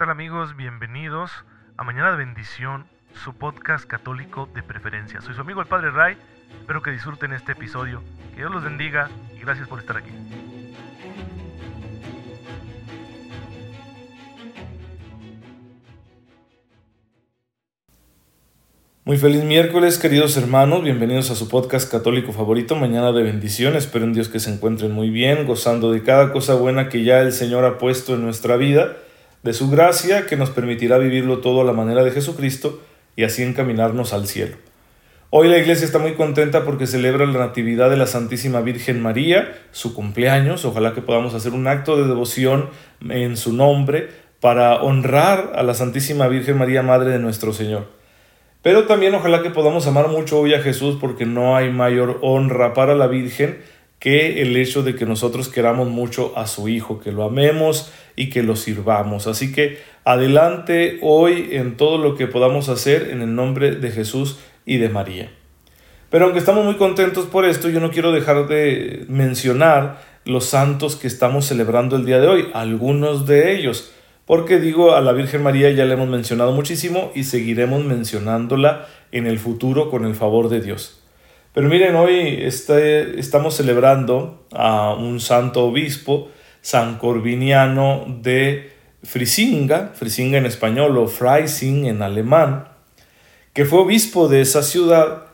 tal amigos? Bienvenidos a Mañana de Bendición, su podcast católico de preferencia. Soy su amigo el Padre Ray, espero que disfruten este episodio, que Dios los bendiga y gracias por estar aquí. Muy feliz miércoles, queridos hermanos. Bienvenidos a su podcast católico favorito, Mañana de Bendición. Espero en Dios que se encuentren muy bien, gozando de cada cosa buena que ya el Señor ha puesto en nuestra vida de su gracia que nos permitirá vivirlo todo a la manera de Jesucristo y así encaminarnos al cielo. Hoy la iglesia está muy contenta porque celebra la Natividad de la Santísima Virgen María, su cumpleaños. Ojalá que podamos hacer un acto de devoción en su nombre para honrar a la Santísima Virgen María, Madre de nuestro Señor. Pero también ojalá que podamos amar mucho hoy a Jesús porque no hay mayor honra para la Virgen que el hecho de que nosotros queramos mucho a su Hijo, que lo amemos y que lo sirvamos. Así que adelante hoy en todo lo que podamos hacer en el nombre de Jesús y de María. Pero aunque estamos muy contentos por esto, yo no quiero dejar de mencionar los santos que estamos celebrando el día de hoy, algunos de ellos, porque digo, a la Virgen María ya le hemos mencionado muchísimo y seguiremos mencionándola en el futuro con el favor de Dios. Pero miren, hoy este, estamos celebrando a un santo obispo, San Corviniano de Frisinga, Frisinga en español o Freising en alemán, que fue obispo de esa ciudad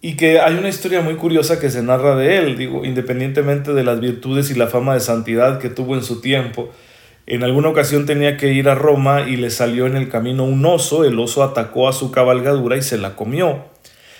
y que hay una historia muy curiosa que se narra de él, digo, independientemente de las virtudes y la fama de santidad que tuvo en su tiempo. En alguna ocasión tenía que ir a Roma y le salió en el camino un oso, el oso atacó a su cabalgadura y se la comió.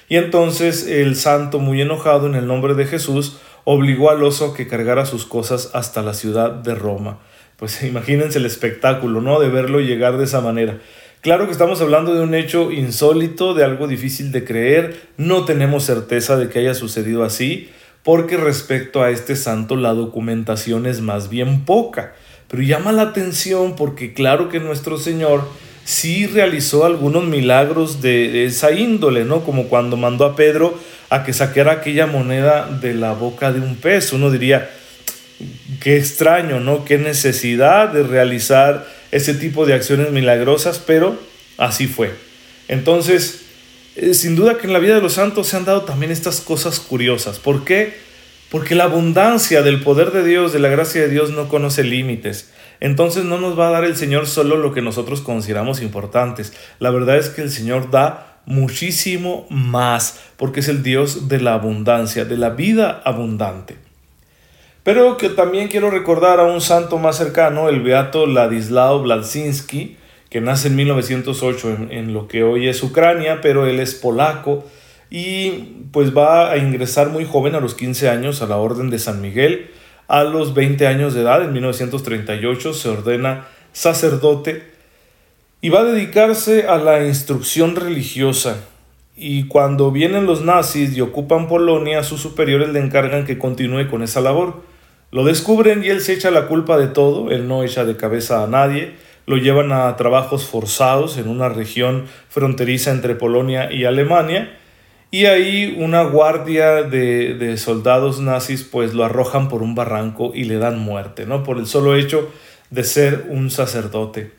Y entonces el santo, muy enojado en el nombre de Jesús, obligó al oso a que cargara sus cosas hasta la ciudad de Roma. Pues imagínense el espectáculo, ¿no? De verlo llegar de esa manera. Claro que estamos hablando de un hecho insólito, de algo difícil de creer, no tenemos certeza de que haya sucedido así, porque respecto a este santo la documentación es más bien poca. Pero llama la atención porque claro que nuestro Señor sí realizó algunos milagros de, esa índole, ¿no? Como cuando mandó a Pedro a que sacara aquella moneda de la boca de un pez. Uno diría, qué extraño, ¿no? Qué necesidad de realizar ese tipo de acciones milagrosas, pero así fue. Entonces, eh, sin duda que en la vida de los santos se han dado también estas cosas curiosas. ¿Por qué? Porque la abundancia del poder de Dios, de la gracia de Dios, no conoce límites entonces no nos va a dar el Señor solo lo que nosotros consideramos importantes. La verdad es que el Señor da muchísimo más, porque es el Dios de la abundancia, de la vida abundante. Pero que también quiero recordar a un santo más cercano, el beato Ladislao Bladzinski, que nace en 1908 en, en, lo que hoy es Ucrania, pero él es polaco y pues va a ingresar muy joven a los 15 años a la Orden de San Miguel a los 20 años de edad, en 1938, se ordena sacerdote y va a dedicarse a la instrucción religiosa. Y cuando vienen los nazis y ocupan Polonia, sus superiores le encargan que continúe con esa labor. Lo descubren y él se echa la culpa de todo, él no echa de cabeza a nadie, lo llevan a trabajos forzados en una región fronteriza entre Polonia y Alemania, y ahí una guardia de, soldados nazis pues lo arrojan por un barranco y le dan muerte, ¿no? Por el solo hecho de ser un sacerdote.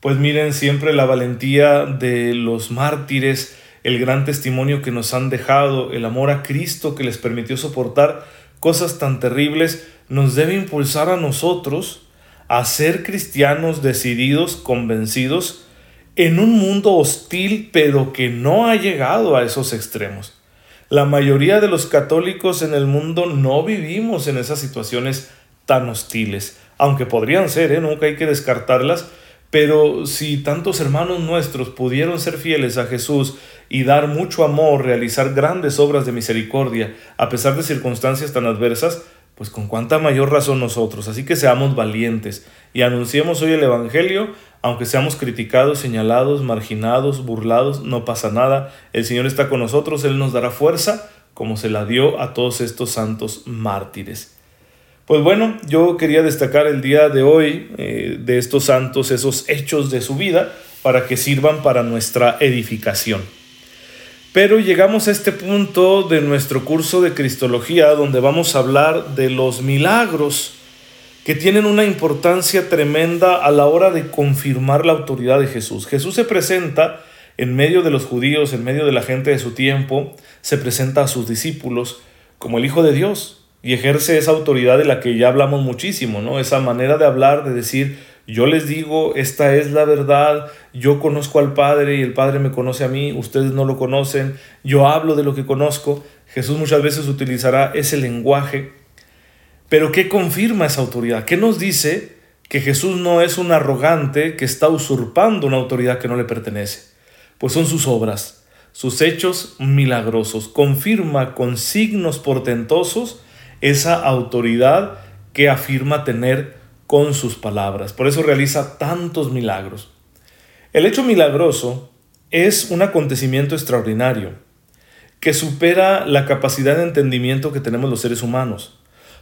Pues miren siempre la valentía de los mártires, el gran testimonio que nos han dejado, el amor a Cristo que les permitió soportar cosas tan terribles, nos debe impulsar a nosotros a ser cristianos decididos, convencidos, en un mundo hostil pero que no ha llegado a esos extremos. La mayoría de los católicos en el mundo no vivimos en esas situaciones tan hostiles, aunque podrían ser, ¿eh? nunca hay que descartarlas, pero si tantos hermanos nuestros pudieron ser fieles a Jesús y dar mucho amor, realizar grandes obras de misericordia, a pesar de circunstancias tan adversas, pues con cuánta mayor razón nosotros. Así que seamos valientes y anunciemos hoy el Evangelio, aunque seamos criticados, señalados, marginados, burlados, no pasa nada. El Señor está con nosotros, Él nos dará fuerza como se la dio a todos estos santos mártires. Pues bueno, yo quería destacar el día de hoy eh, de estos santos, esos hechos de su vida, para que sirvan para nuestra edificación. Pero llegamos a este punto de nuestro curso de Cristología donde vamos a hablar de los milagros que tienen una importancia tremenda a la hora de confirmar la autoridad de Jesús. Jesús se presenta en medio de los judíos, en medio de la gente de su tiempo, se presenta a sus discípulos como el Hijo de Dios y ejerce esa autoridad de la que ya hablamos muchísimo, ¿no? Esa manera de hablar, de decir, yo les digo, esta es la verdad, yo conozco al Padre y el Padre me conoce a mí, ustedes no lo conocen, yo hablo de lo que conozco. Jesús muchas veces utilizará ese lenguaje. Pero ¿qué confirma esa autoridad? ¿Qué nos dice que Jesús no es un arrogante que está usurpando una autoridad que no le pertenece? Pues son sus obras, sus hechos milagrosos. Confirma con signos portentosos esa autoridad que afirma tener con sus palabras. Por eso realiza tantos milagros. El hecho milagroso es un acontecimiento extraordinario que supera la capacidad de entendimiento que tenemos los seres humanos.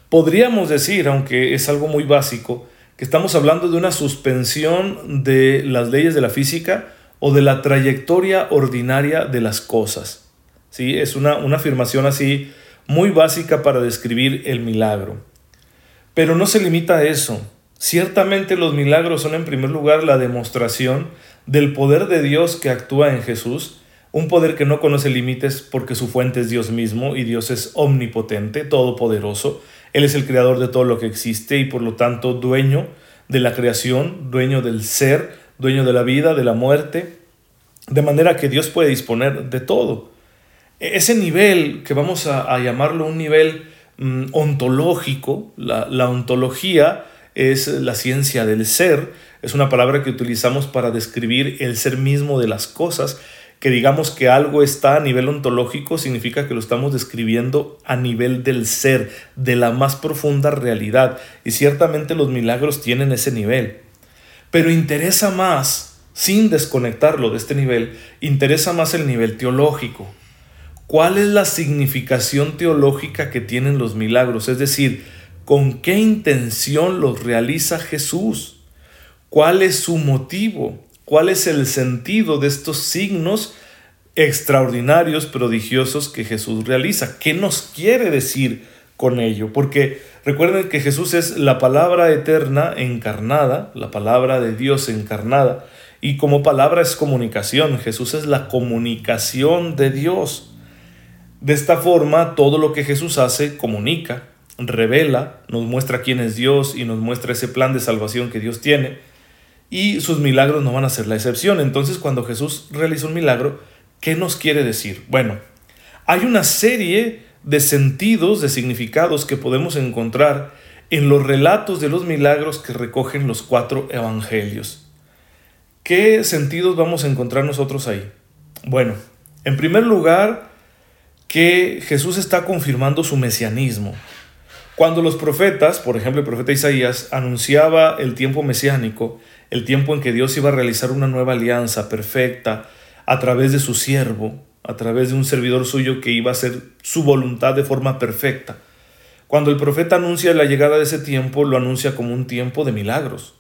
Podríamos decir, aunque es algo muy básico, que estamos hablando de una suspensión de las leyes de la física o de la trayectoria ordinaria de las cosas. ¿Sí? Es una, una afirmación así muy básica para describir el milagro. Pero no se limita a eso. Ciertamente los milagros son en primer lugar la demostración del poder de Dios que actúa en Jesús, un poder que no conoce límites porque su fuente es Dios mismo y Dios es omnipotente, todopoderoso. Él es el creador de todo lo que existe y por lo tanto dueño de la creación, dueño del ser, dueño de la vida, de la muerte, de manera que Dios puede disponer de todo. E-, ese nivel, que vamos a, llamarlo un nivel mm, ontológico, la, la ontología, es la ciencia del ser, es una palabra que utilizamos para describir el ser mismo de las cosas, que digamos que algo está a nivel ontológico significa que lo estamos describiendo a nivel del ser, de la más profunda realidad, y ciertamente los milagros tienen ese nivel. Pero interesa más, sin desconectarlo de este nivel, interesa más el nivel teológico. ¿Cuál es la significación teológica que tienen los milagros? Es decir, ¿Con qué intención los realiza Jesús? ¿Cuál es su motivo? ¿Cuál es el sentido de estos signos extraordinarios, prodigiosos que Jesús realiza? ¿Qué nos quiere decir con ello? Porque recuerden que Jesús es la palabra eterna encarnada, la palabra de Dios encarnada, y como palabra es comunicación. Jesús es la comunicación de Dios. De esta forma, todo lo que Jesús hace comunica, revela, nos muestra quién es Dios y nos muestra ese plan de salvación que Dios tiene. Y sus milagros no van a ser la excepción. Entonces cuando Jesús realiza un milagro, ¿qué nos quiere decir? Bueno, hay una serie de sentidos, de significados que podemos encontrar en los relatos de los milagros que recogen los cuatro evangelios. ¿Qué sentidos vamos a encontrar nosotros ahí? Bueno, en primer lugar, que Jesús está confirmando su mesianismo. Cuando los profetas, por ejemplo el profeta Isaías, anunciaba el tiempo mesiánico, el tiempo en que Dios iba a realizar una nueva alianza perfecta a través de su siervo, a través de un servidor suyo que iba a hacer su voluntad de forma perfecta. Cuando el profeta anuncia la llegada de ese tiempo, lo anuncia como un tiempo de milagros,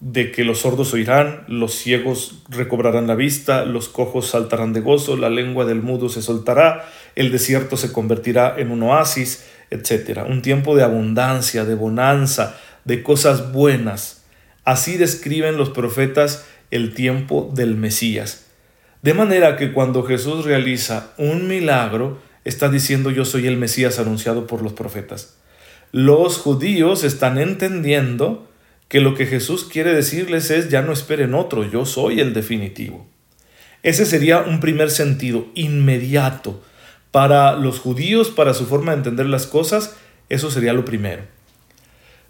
de que los sordos oirán, los ciegos recobrarán la vista, los cojos saltarán de gozo, la lengua del mudo se soltará, el desierto se convertirá en un oasis, etcétera, Un tiempo de abundancia, de bonanza, de cosas buenas. Así describen los profetas el tiempo del Mesías. De manera que cuando Jesús realiza un milagro, está diciendo yo soy el Mesías anunciado por los profetas. Los judíos están entendiendo que lo que Jesús quiere decirles es ya no esperen otro, yo soy el definitivo. Ese sería un primer sentido inmediato, para los judíos, para su forma de entender las cosas, eso sería lo primero.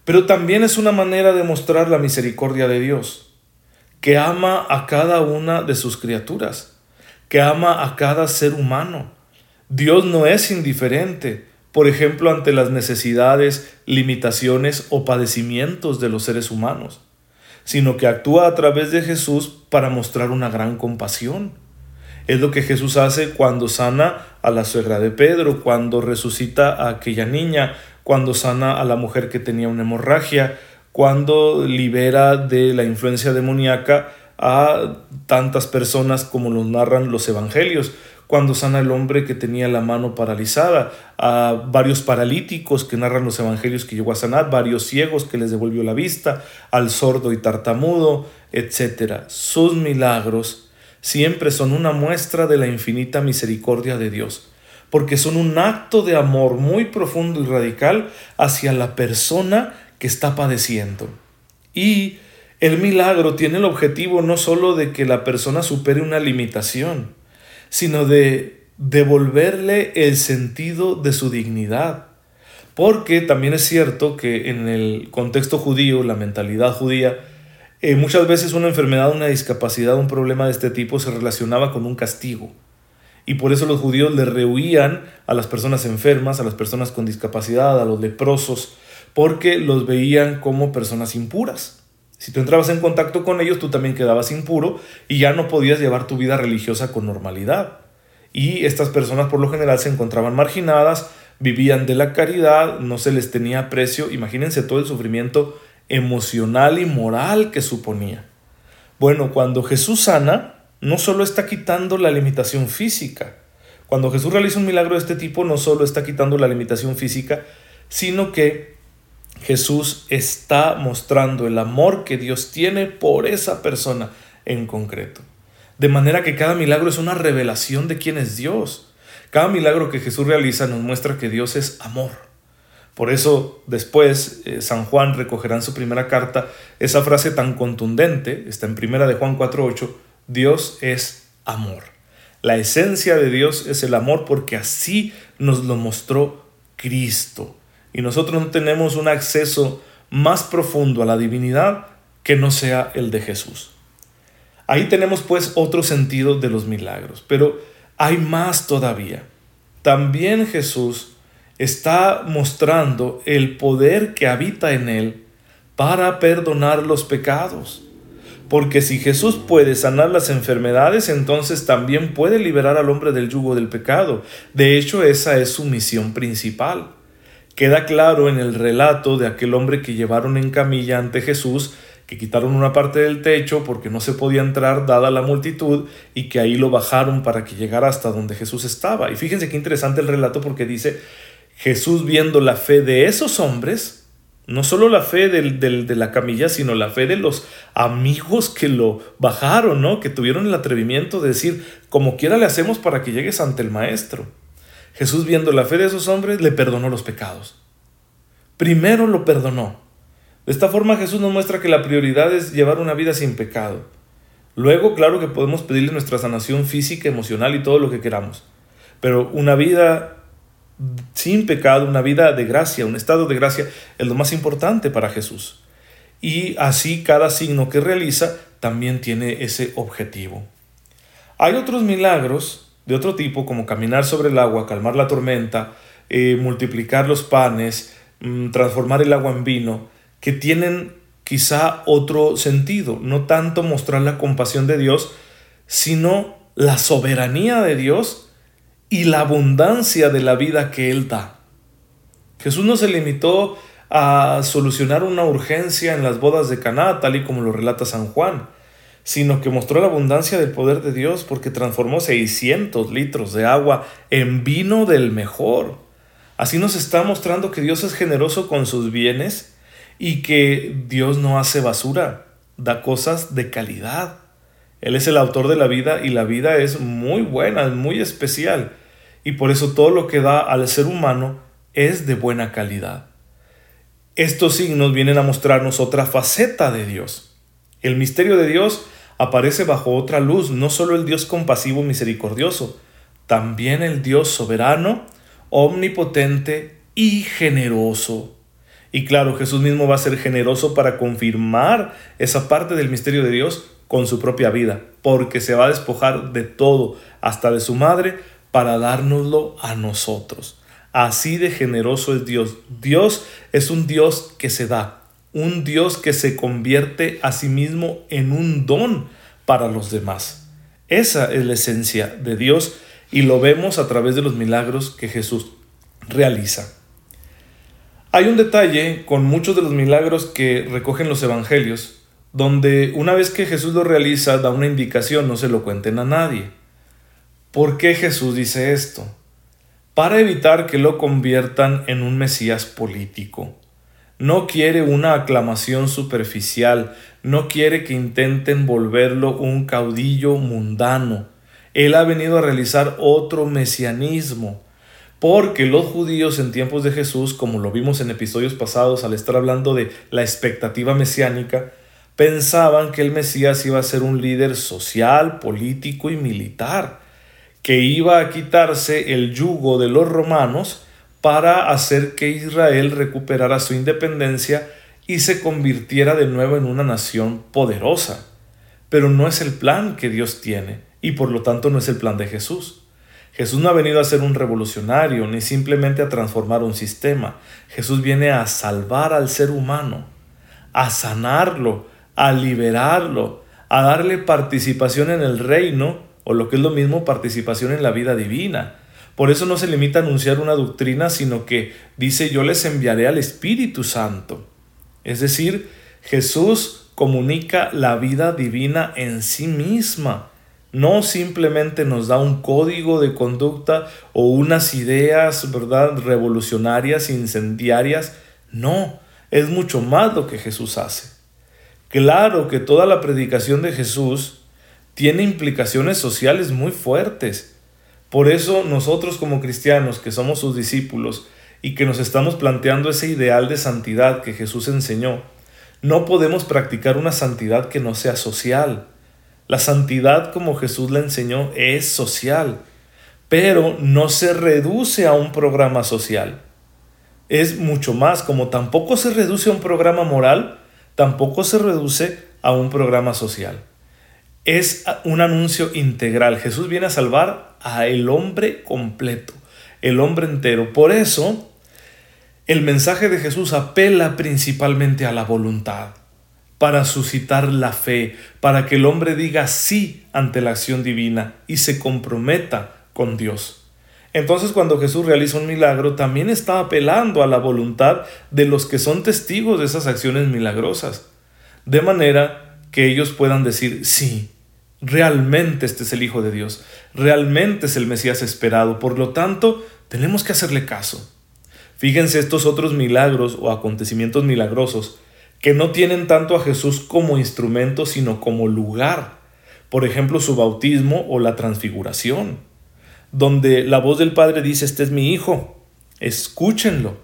Pero también es una manera de mostrar la misericordia de Dios, que ama a cada una de sus criaturas, que ama a cada ser humano. Dios no es indiferente, por ejemplo, ante las necesidades, limitaciones o padecimientos de los seres humanos, sino que actúa a través de Jesús para mostrar una gran compasión es lo que Jesús hace cuando sana a la suegra de Pedro, cuando resucita a aquella niña, cuando sana a la mujer que tenía una hemorragia, cuando libera de la influencia demoníaca a tantas personas como los narran los evangelios, cuando sana el hombre que tenía la mano paralizada, a varios paralíticos que narran los evangelios que llegó a sanar, varios ciegos que les devolvió la vista, al sordo y tartamudo, etc. Sus milagros siempre son una muestra de la infinita misericordia de Dios, porque son un acto de amor muy profundo y radical hacia la persona que está padeciendo. Y el milagro tiene el objetivo no solo de que la persona supere una limitación, sino de devolverle el sentido de su dignidad. Porque también es cierto que en el contexto judío, la mentalidad judía, eh, muchas veces una enfermedad, una discapacidad, un problema de este tipo se relacionaba con un castigo. Y por eso los judíos le rehuían a las personas enfermas, a las personas con discapacidad, a los leprosos, porque los veían como personas impuras. Si tú entrabas en contacto con ellos, tú también quedabas impuro y ya no podías llevar tu vida religiosa con normalidad. Y estas personas por lo general se encontraban marginadas, vivían de la caridad, no se les tenía precio. Imagínense todo el sufrimiento emocional y moral que suponía. Bueno, cuando Jesús sana, no solo está quitando la limitación física. Cuando Jesús realiza un milagro de este tipo, no solo está quitando la limitación física, sino que Jesús está mostrando el amor que Dios tiene por esa persona en concreto. De manera que cada milagro es una revelación de quién es Dios. Cada milagro que Jesús realiza nos muestra que Dios es amor. Por eso después eh, San Juan recogerá en su primera carta esa frase tan contundente, está en primera de Juan 4.8, Dios es amor. La esencia de Dios es el amor porque así nos lo mostró Cristo y nosotros no tenemos un acceso más profundo a la divinidad que no sea el de Jesús. Ahí tenemos pues otro sentido de los milagros, pero hay más todavía. También Jesús está mostrando el poder que habita en él para perdonar los pecados. Porque si Jesús puede sanar las enfermedades, entonces también puede liberar al hombre del yugo del pecado. De hecho, esa es su misión principal. Queda claro en el relato de aquel hombre que llevaron en camilla ante Jesús, que quitaron una parte del techo porque no se podía entrar dada la multitud y que ahí lo bajaron para que llegara hasta donde Jesús estaba. Y fíjense qué interesante el relato porque dice, Jesús viendo la fe de esos hombres, no solo la fe del, de la camilla, sino la fe de los amigos que lo bajaron, ¿no? Que tuvieron el atrevimiento de decir, como quiera le hacemos para que llegues ante el maestro. Jesús viendo la fe de esos hombres le perdonó los pecados. Primero lo perdonó. De esta forma Jesús nos muestra que la prioridad es llevar una vida sin pecado. Luego, claro que podemos pedirle nuestra sanación física, emocional y todo lo que queramos. Pero una vida sin pecado, una vida de gracia, un estado de gracia, es lo más importante para Jesús. Y así cada signo que realiza también tiene ese objetivo. Hay otros milagros de otro tipo, como caminar sobre el agua, calmar la tormenta, eh, multiplicar los panes, mm, transformar el agua en vino, que tienen quizá otro sentido, no tanto mostrar la compasión de Dios, sino la soberanía de Dios y la abundancia de la vida que Él da. Jesús no se limitó a solucionar una urgencia en las bodas de Caná, tal y como lo relata San Juan sino que mostró la abundancia del poder de Dios porque transformó 600 litros de agua en vino del mejor. Así nos está mostrando que Dios es generoso con sus bienes y que Dios no hace basura, da cosas de calidad. Él es el autor de la vida y la vida es muy buena, es muy especial. Y por eso todo lo que da al ser humano es de buena calidad. Estos signos vienen a mostrarnos otra faceta de Dios el misterio de Dios aparece bajo otra luz, no solo el Dios compasivo misericordioso, también el Dios soberano, omnipotente y generoso. Y claro, Jesús mismo va a ser generoso para confirmar esa parte del misterio de Dios con su propia vida, porque se va a despojar de todo, hasta de su madre, para dárnoslo a nosotros. Así de generoso es Dios. Dios es un Dios que se da, un Dios que se convierte a sí mismo en un don para los demás. Esa es la esencia de Dios y lo vemos a través de los milagros que Jesús realiza. Hay un detalle con muchos de los milagros que recogen los evangelios, donde una vez que Jesús lo realiza da una indicación, no se lo cuenten a nadie. ¿Por qué Jesús dice esto? Para evitar que lo conviertan en un Mesías político. No quiere una aclamación superficial, no quiere que intenten volverlo un caudillo mundano. Él ha venido a realizar otro mesianismo, porque los judíos en tiempos de Jesús, como lo vimos en episodios pasados al estar hablando de la expectativa mesiánica, pensaban que el Mesías iba a ser un líder social, político y militar, que iba a quitarse el yugo de los romanos para hacer que Israel recuperara su independencia y se convirtiera de nuevo en una nación poderosa. Pero no es el plan que Dios tiene y por lo tanto no es el plan de Jesús. Jesús no ha venido a ser un revolucionario ni simplemente a transformar un sistema. Jesús viene a salvar al ser humano, a sanarlo, a liberarlo, a darle participación en el reino, o lo que es lo mismo, participación en la vida divina. Por eso no se limita a anunciar una doctrina, sino que dice yo les enviaré al Espíritu Santo. Es decir, Jesús comunica la vida divina en sí misma. No simplemente nos da un código de conducta o unas ideas, ¿verdad?, revolucionarias, incendiarias. No, es mucho más lo que Jesús hace. Claro que toda la predicación de Jesús tiene implicaciones sociales muy fuertes. Por eso nosotros como cristianos, que somos sus discípulos y que nos estamos planteando ese ideal de santidad que Jesús enseñó, no podemos practicar una santidad que no sea social. La santidad como Jesús la enseñó es social, pero no se reduce a un programa social. Es mucho más, como tampoco se reduce a un programa moral, tampoco se reduce a un programa social. Es un anuncio integral. Jesús viene a salvar a el hombre completo, el hombre entero. Por eso, el mensaje de Jesús apela principalmente a la voluntad, para suscitar la fe, para que el hombre diga sí ante la acción divina y se comprometa con Dios. Entonces cuando Jesús realiza un milagro, también está apelando a la voluntad de los que son testigos de esas acciones milagrosas, de manera que ellos puedan decir, sí, realmente este es el Hijo de Dios, realmente es el Mesías esperado, por lo tanto, tenemos que hacerle caso. Fíjense estos otros milagros o acontecimientos milagrosos que no tienen tanto a Jesús como instrumento, sino como lugar. Por ejemplo, su bautismo o la transfiguración donde la voz del Padre dice, este es mi Hijo, escúchenlo.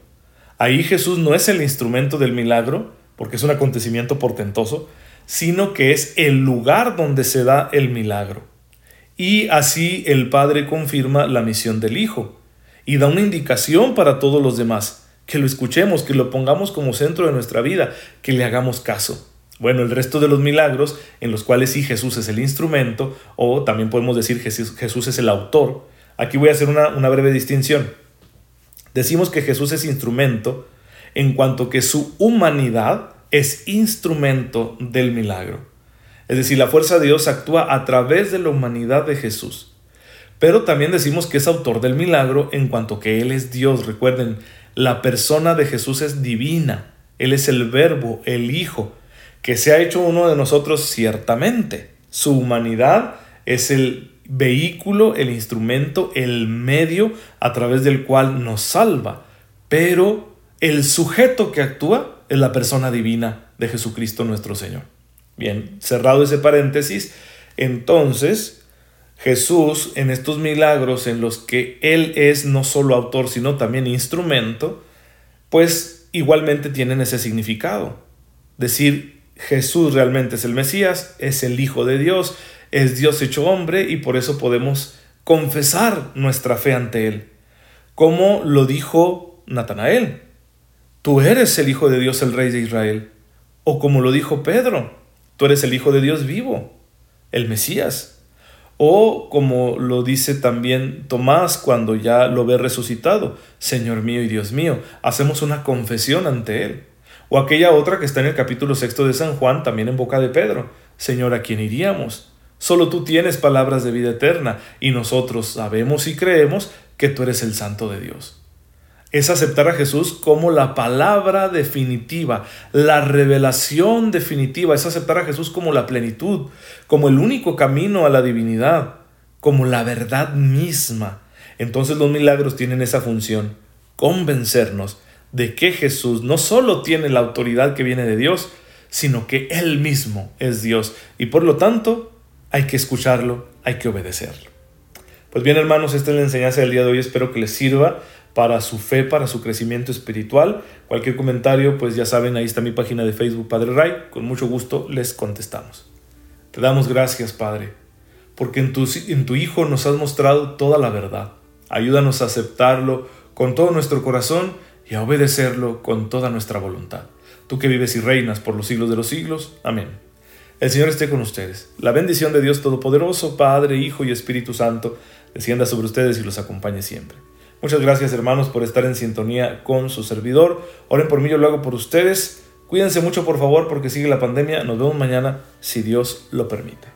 Ahí Jesús no es el instrumento del milagro, porque es un acontecimiento portentoso, sino que es el lugar donde se da el milagro. Y así el Padre confirma la misión del Hijo y da una indicación para todos los demás, que lo escuchemos, que lo pongamos como centro de nuestra vida, que le hagamos caso. Bueno, el resto de los milagros, en los cuales sí Jesús es el instrumento, o también podemos decir que Jesús es el autor, Aquí voy a hacer una, breve distinción. Decimos que Jesús es instrumento en cuanto que su humanidad es instrumento del milagro. Es decir, la fuerza de Dios actúa a través de la humanidad de Jesús. Pero también decimos que es autor del milagro en cuanto que Él es Dios. Recuerden, la persona de Jesús es divina. Él es el verbo, el Hijo, que se ha hecho uno de nosotros ciertamente. Su humanidad es el vehículo, el instrumento, el medio a través del cual nos salva. Pero el sujeto que actúa es la persona divina de Jesucristo nuestro Señor. Bien, cerrado ese paréntesis, entonces Jesús en estos milagros en los que Él es no solo autor, sino también instrumento, pues igualmente tienen ese significado. Decir Jesús realmente es el Mesías, es el Hijo de Dios, es Dios hecho hombre y por eso podemos confesar nuestra fe ante Él. Como lo dijo Natanael, tú eres el Hijo de Dios, el Rey de Israel. O como lo dijo Pedro, tú eres el Hijo de Dios vivo, el Mesías. O como lo dice también Tomás cuando ya lo ve resucitado, Señor mío y Dios mío, hacemos una confesión ante Él. O aquella otra que está en el capítulo sexto de San Juan, también en boca de Pedro, Señor, ¿a quién iríamos? Solo tú tienes palabras de vida eterna y nosotros sabemos y creemos que tú eres el santo de Dios. es aceptar a Jesús como la palabra definitiva, la revelación definitiva, es aceptar a Jesús como la plenitud, como el único camino a la divinidad, como la verdad misma. Entonces los milagros tienen esa función, convencernos de que Jesús no solo tiene la autoridad que viene de Dios, sino que Él mismo es Dios y por lo tanto hay que escucharlo, hay que obedecerlo. Pues bien hermanos, esta es la enseñanza del día de hoy, espero que les sirva para su fe, para su crecimiento espiritual. Cualquier comentario, pues ya saben, ahí está mi página de Facebook, Padre Ray. Con mucho gusto les contestamos. Te damos gracias, Padre, porque en tu, en tu Hijo nos has mostrado toda la verdad. Ayúdanos a aceptarlo con todo nuestro corazón y a obedecerlo con toda nuestra voluntad. Tú que vives y reinas por los siglos de los siglos. Amén. El Señor esté con ustedes. La bendición de Dios Todopoderoso, Padre, Hijo y Espíritu Santo, descienda sobre ustedes y los acompañe siempre. Muchas gracias hermanos por estar en sintonía con su servidor. Oren por mí, yo lo hago por ustedes. Cuídense mucho por favor porque sigue la pandemia. Nos vemos mañana si Dios lo permite.